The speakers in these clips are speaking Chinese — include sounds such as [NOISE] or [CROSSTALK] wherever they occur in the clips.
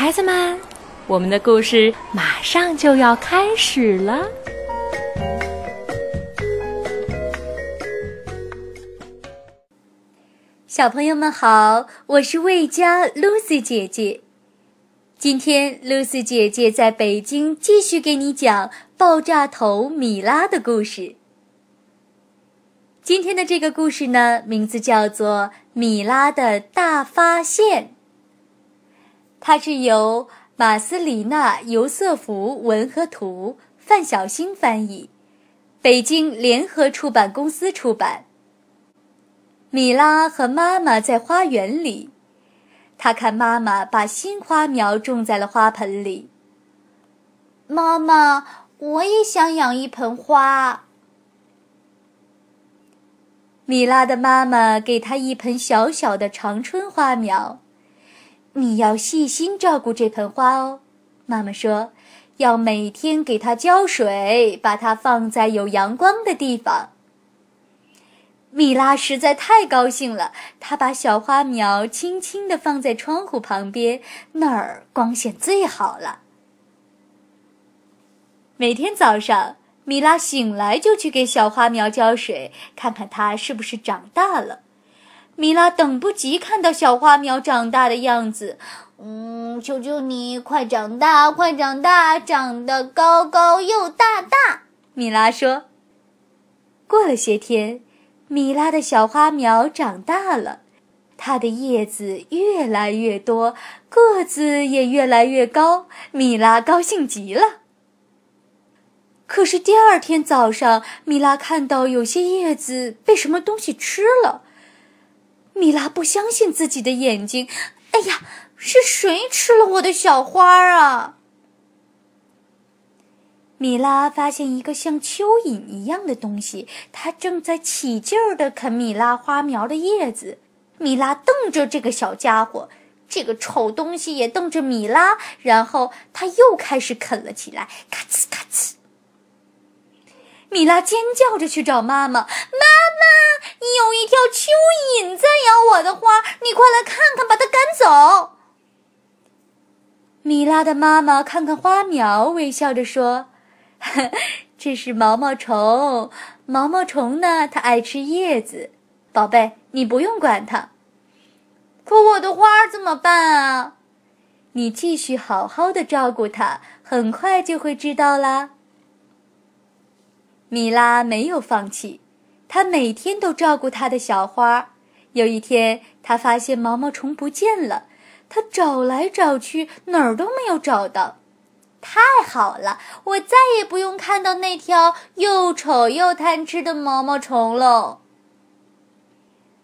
孩子们，我们的故事马上就要开始了。小朋友们好，我是魏佳 Lucy 姐姐。今天，Lucy 姐姐在北京继续给你讲爆炸头米拉的故事。今天的这个故事呢，名字叫做《米拉的大发现》。它是由马斯里纳·尤瑟夫文和图，范小星翻译，北京联合出版公司出版。米拉和妈妈在花园里，她看妈妈把新花苗种在了花盆里。妈妈，我也想养一盆花。米拉的妈妈给她一盆小小的长春花苗。你要细心照顾这盆花哦，妈妈说，要每天给它浇水，把它放在有阳光的地方。米拉实在太高兴了，她把小花苗轻轻地放在窗户旁边，那儿光线最好了。每天早上，米拉醒来就去给小花苗浇水，看看它是不是长大了。米拉等不及看到小花苗长大的样子，嗯，求求你快长大，快长大，长得高高又大大。米拉说。过了些天，米拉的小花苗长大了，它的叶子越来越多，个子也越来越高。米拉高兴极了。可是第二天早上，米拉看到有些叶子被什么东西吃了。米拉不相信自己的眼睛，哎呀，是谁吃了我的小花啊？米拉发现一个像蚯蚓一样的东西，它正在起劲儿地啃米拉花苗的叶子。米拉瞪着这个小家伙，这个丑东西也瞪着米拉，然后他又开始啃了起来，咔哧咔哧。米拉尖叫着去找妈妈，妈妈，有一条蚯蚓在咬我的花，你快来看看，把它赶走。米拉的妈妈看看花苗，微笑着说：“ [LAUGHS] 这是毛毛虫，毛毛虫呢，它爱吃叶子。宝贝，你不用管它。可我的花怎么办啊？你继续好好的照顾它，很快就会知道啦。”米拉没有放弃，她每天都照顾她的小花。有一天，她发现毛毛虫不见了，她找来找去，哪儿都没有找到。太好了，我再也不用看到那条又丑又贪吃的毛毛虫喽。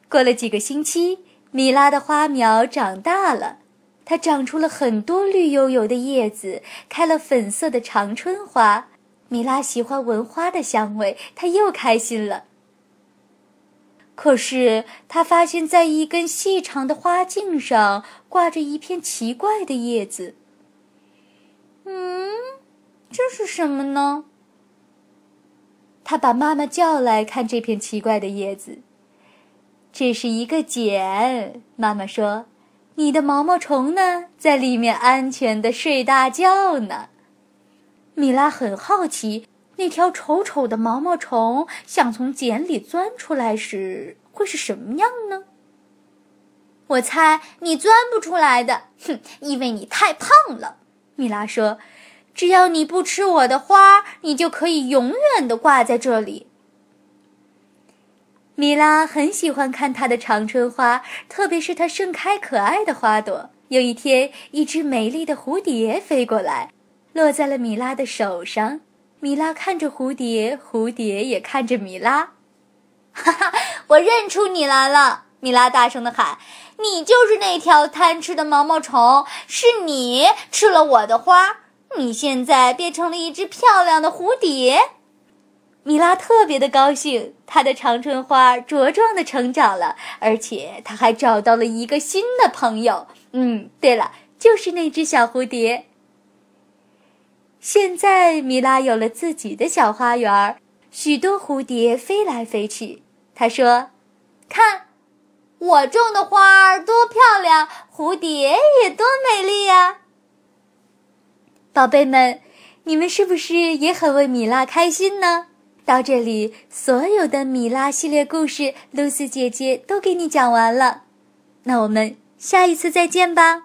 过了几个星期，米拉的花苗长大了，它长出了很多绿油油的叶子，开了粉色的长春花。米拉喜欢闻花的香味，她又开心了。可是，她发现，在一根细长的花茎上挂着一片奇怪的叶子。嗯，这是什么呢？她把妈妈叫来看这片奇怪的叶子。这是一个茧，妈妈说：“你的毛毛虫呢，在里面安全的睡大觉呢。”米拉很好奇，那条丑丑的毛毛虫想从茧里钻出来时会是什么样呢？我猜你钻不出来的，哼，因为你太胖了。米拉说：“只要你不吃我的花，你就可以永远的挂在这里。”米拉很喜欢看它的长春花，特别是它盛开可爱的花朵。有一天，一只美丽的蝴蝶飞过来。落在了米拉的手上，米拉看着蝴蝶，蝴蝶也看着米拉。哈哈，我认出你来了！米拉大声的喊：“你就是那条贪吃的毛毛虫，是你吃了我的花，你现在变成了一只漂亮的蝴蝶。”米拉特别的高兴，她的长春花茁壮的成长了，而且她还找到了一个新的朋友。嗯，对了，就是那只小蝴蝶。现在，米拉有了自己的小花园，许多蝴蝶飞来飞去。她说：“看，我种的花儿多漂亮，蝴蝶也多美丽呀！”宝贝们，你们是不是也很为米拉开心呢？到这里，所有的米拉系列故事，露丝姐姐都给你讲完了。那我们下一次再见吧。